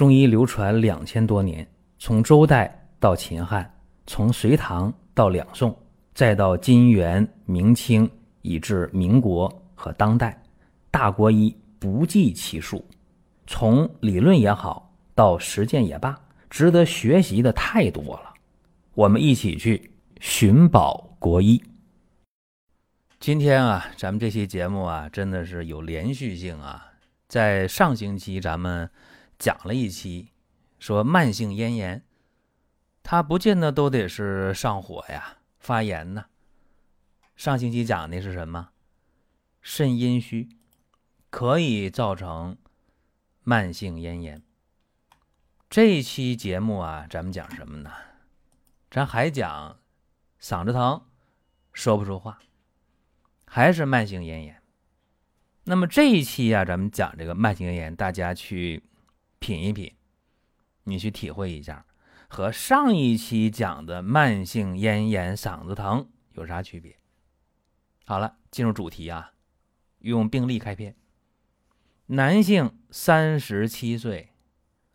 中医流传两千多年，从周代到秦汉，从隋唐到两宋，再到金元明清，以至民国和当代，大国医不计其数。从理论也好，到实践也罢，值得学习的太多了。我们一起去寻宝国医。今天啊，咱们这期节目啊，真的是有连续性啊。在上星期咱们讲了一期，说慢性咽炎，它不见得都得是上火呀、发炎呢。上星期讲的是什么？肾阴虚可以造成慢性咽炎。这一期节目啊，咱们讲什么呢？咱还讲嗓子疼，说不出话，还是慢性咽炎。那么这一期啊，咱们讲这个慢性咽炎，大家去品一品，你去体会一下，和上一期讲的慢性咽炎、嗓子疼有啥区别？好了，进入主题啊，用病例开篇。男性，三十七岁，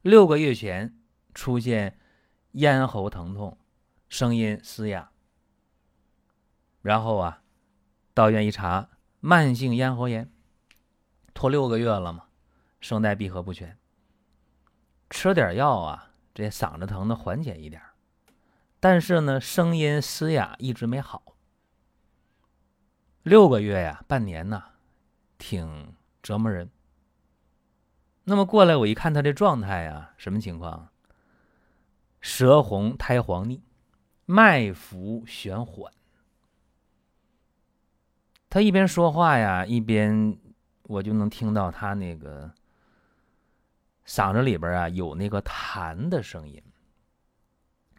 六个月前出现咽喉疼痛，声音嘶哑，然后啊，到院一查，慢性咽喉炎。拖六个月了嘛，声带闭合不全，吃点药啊，这嗓子疼的缓解一点，但是呢，声音嘶哑一直没好。六个月呀，半年呐，挺折磨人。那么过来我一看他这状态啊，什么情况？舌红苔黄腻，脉浮弦缓。他一边说话呀，一边。我就能听到他那个嗓子里边啊有那个痰的声音，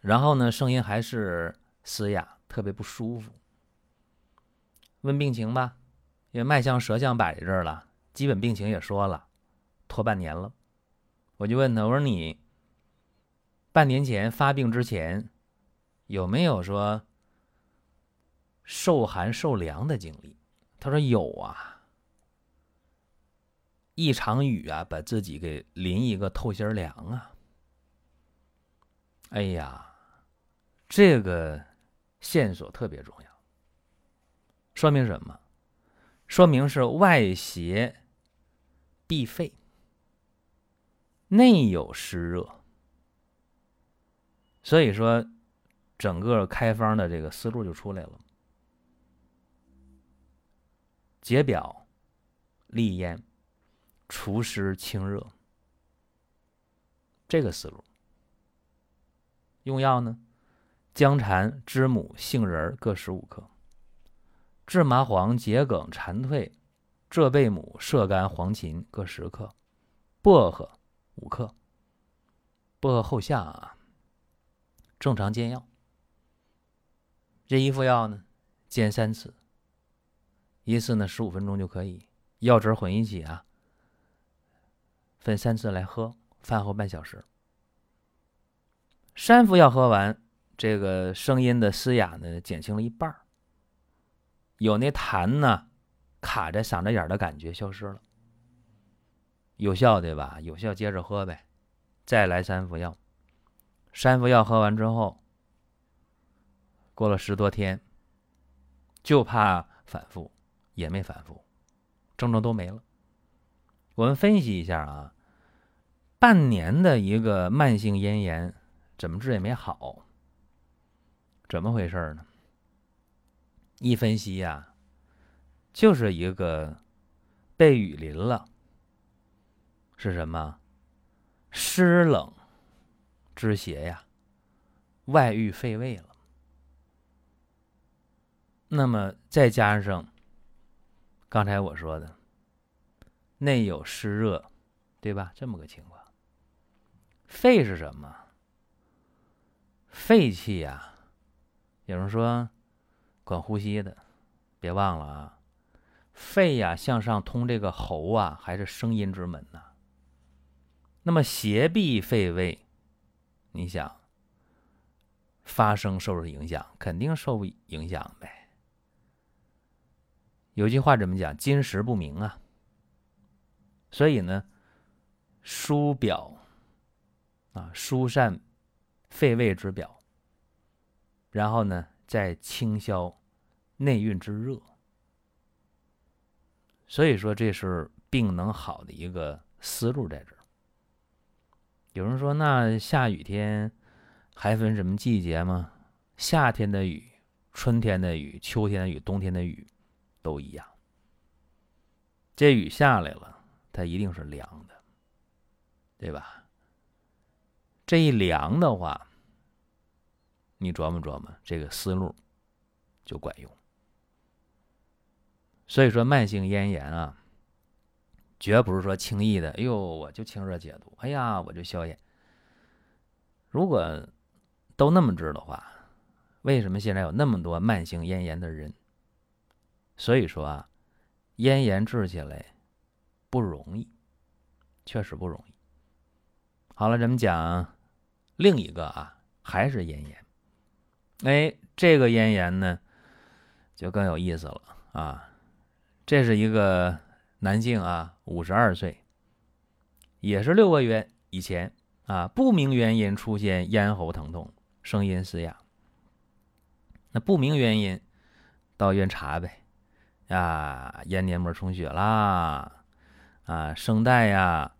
然后呢，声音还是嘶哑，特别不舒服。问病情吧，因为脉象、舌象摆在这儿了，基本病情也说了，拖半年了。我就问他，我说你半年前发病之前有没有说受寒受凉的经历？他说有啊。一场雨啊，把自己给淋一个透心凉啊！哎呀，这个线索特别重要，说明什么？说明是外邪闭肺，内有湿热。所以说，整个开方的这个思路就出来了：解表、利咽。除湿清热，这个思路。用药呢，姜蝉、知母、杏仁各十五克，制麻黄、桔梗、蝉蜕、浙贝母、射干、黄芩各十克，薄荷五克。薄荷后下啊，正常煎药。这一副药呢，煎三次，一次呢十五分钟就可以，药汁混一起啊。分三次来喝，饭后半小时。三服药喝完，这个声音的嘶哑呢减轻了一半有那痰呢卡在嗓子眼的感觉消失了，有效对吧？有效，接着喝呗，再来三服药。三服药喝完之后，过了十多天，就怕反复，也没反复，症状都没了。我们分析一下啊。半年的一个慢性咽炎，怎么治也没好，怎么回事呢？一分析呀，就是一个被雨淋了，是什么？湿冷之邪呀，外郁肺胃了。那么再加上刚才我说的，内有湿热，对吧？这么个情况。肺是什么？肺气呀，有人说管呼吸的，别忘了啊，肺呀向上通这个喉啊，还是声音之门呐。那么邪闭肺胃，你想发声受着影响，肯定受影响呗。有句话怎么讲？金石不明啊。所以呢，疏表。啊，疏散肺胃之表，然后呢，再清消内蕴之热。所以说，这是病能好的一个思路在这儿。有人说，那下雨天还分什么季节吗？夏天的雨、春天的雨、秋天的雨、冬天的雨都一样。这雨下来了，它一定是凉的，对吧？这一凉的话，你琢磨琢磨，这个思路就管用。所以说，慢性咽炎啊，绝不是说轻易的。哎呦，我就清热解毒，哎呀，我就消炎。如果都那么治的话，为什么现在有那么多慢性咽炎的人？所以说啊。咽炎治起来不容易，确实不容易。好了，咱们讲另一个啊，还是咽炎。哎，这个咽炎呢，就更有意思了啊。这是一个男性啊，五十二岁，也是六个月以前啊，不明原因出现咽喉疼痛，声音嘶哑。那不明原因，到医院查呗。啊，咽黏膜充血啦，啊，声带呀，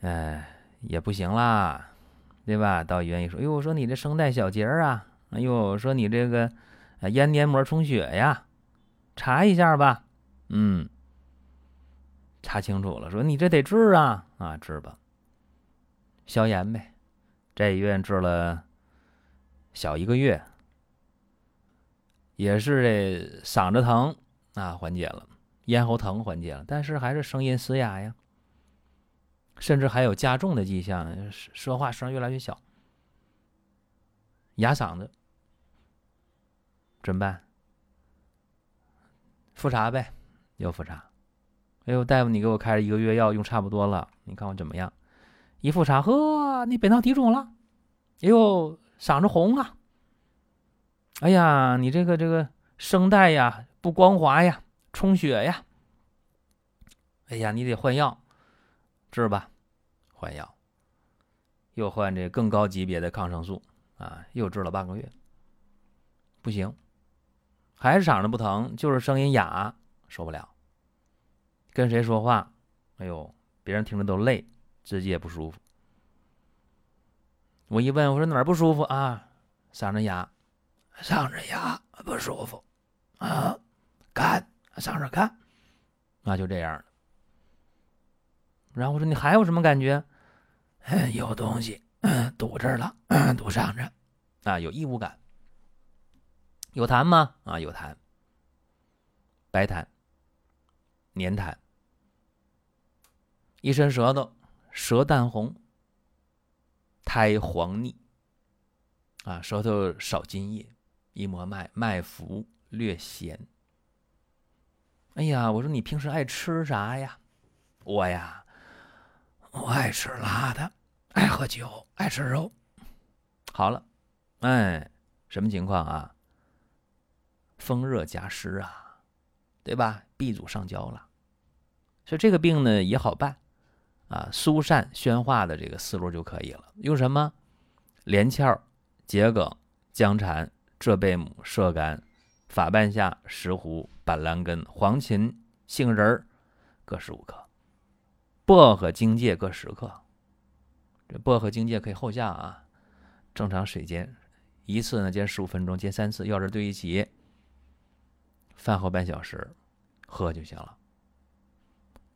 哎，也不行啦，对吧？到医院一说，哎呦，我说你这声带小结儿啊，哎呦，我说你这个啊咽黏膜充血呀，查一下吧。嗯，查清楚了，说你这得治啊，啊，治吧，消炎呗。在医院治了小一个月，也是这嗓子疼。啊，缓解了，咽喉疼缓解了，但是还是声音嘶哑呀，甚至还有加重的迹象，说话声越来越小，哑嗓子，怎么办？复查呗，又复查。哎呦，大夫，你给我开了一个月药，用差不多了，你看我怎么样？一复查，呵，你本套体肿了，哎呦，嗓子红啊，哎呀，你这个这个声带呀。不光滑呀，充血呀！哎呀，你得换药治吧，换药，又换这更高级别的抗生素啊，又治了半个月，不行，还是嗓子不疼，就是声音哑，受不了。跟谁说话，哎呦，别人听着都累，自己也不舒服。我一问，我说哪儿不舒服啊？嗓子哑，嗓子哑不舒服啊。干，嗓子干，那就这样了。然后我说你还有什么感觉？有东西堵这儿了，堵上着，啊，有异物感。有痰吗？啊，有痰，白痰，黏痰，一伸舌头，舌淡红，苔黄腻，啊，舌头少津液，一摸脉，脉浮略咸。哎呀，我说你平时爱吃啥呀？我呀，我爱吃辣的，爱喝酒，爱吃肉。好了，哎，什么情况啊？风热夹湿啊，对吧闭阻上焦了，所以这个病呢也好办啊，疏散宣化的这个思路就可以了。用什么？连翘、桔梗、姜蝉、浙贝母、射干。法半夏、石斛、板蓝根、黄芩、杏仁儿各十五克，薄荷、荆芥各十克。这薄荷、荆芥可以后下啊，正常水煎，一次呢煎十五分钟，煎三次，药汁兑一起，饭后半小时喝就行了。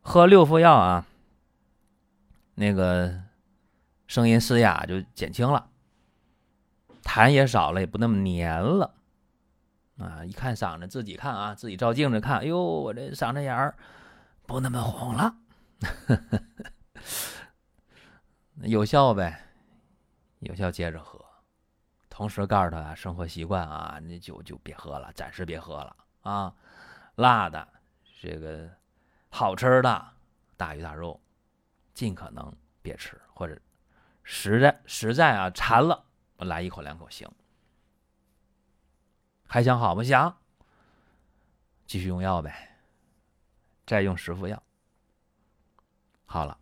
喝六副药啊，那个声音嘶哑就减轻了，痰也少了，也不那么黏了。啊！一看嗓子，自己看啊，自己照镜子看，哎呦，我这嗓子眼儿不那么红了，有效呗，有效，接着喝。同时告诉他生活习惯啊，那酒就别喝了，暂时别喝了啊。辣的，这个好吃的大鱼大肉，尽可能别吃，或者实在实在啊馋了，来一口两口行。还想好吗？想，继续用药呗，再用十副药，好了。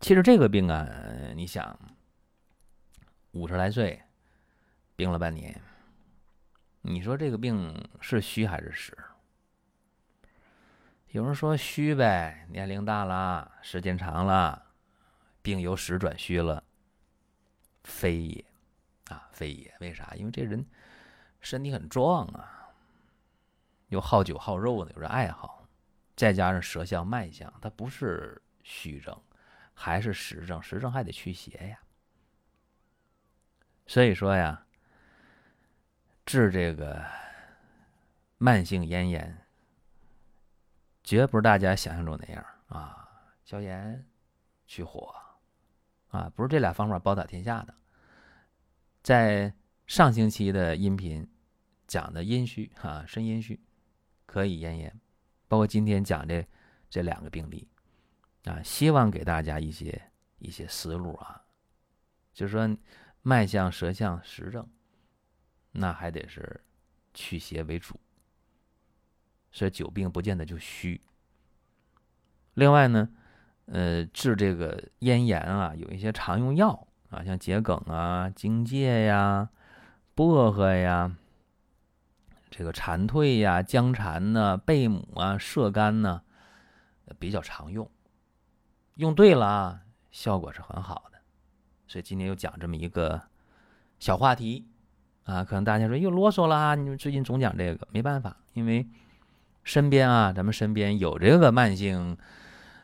其实这个病啊，你想，五十来岁，病了半年，你说这个病是虚还是实？有人说虚呗，年龄大了，时间长了，病由实转虚了。非也，啊，非也。为啥？因为这人身体很壮啊，又好酒好肉的，有这爱好，再加上舌象脉象，它不是虚症。还是实症，实症还得驱邪呀。所以说呀，治这个慢性咽炎，绝不是大家想象中那样啊，消炎、去火啊，不是这俩方法包打天下的。在上星期的音频讲的阴虚啊，肾阴虚可以咽炎，包括今天讲的这两个病例。啊，希望给大家一些一些思路啊，就是说，脉象、舌象、实证，那还得是祛邪为主。所以久病不见得就虚。另外呢，呃，治这个咽炎啊，有一些常用药啊，像桔梗啊、荆芥呀、薄荷呀、这个蝉蜕呀、姜蝉呢、贝母啊、射干呢，比较常用。用对了啊，效果是很好的，所以今天又讲这么一个小话题啊，可能大家说又啰嗦了啊，你们最近总讲这个，没办法，因为身边啊，咱们身边有这个慢性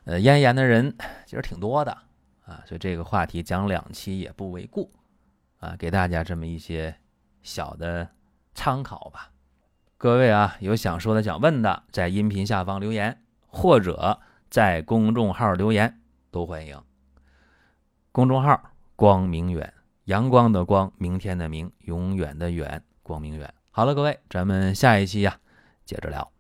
呃咽炎的人其实挺多的啊，所以这个话题讲两期也不为过啊，给大家这么一些小的参考吧。各位啊，有想说的、想问的，在音频下方留言或者。在公众号留言都欢迎。公众号“光明远”，阳光的光，明天的明，永远的远，光明远。好了，各位，咱们下一期呀，接着聊。